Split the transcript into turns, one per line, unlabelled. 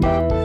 Bye.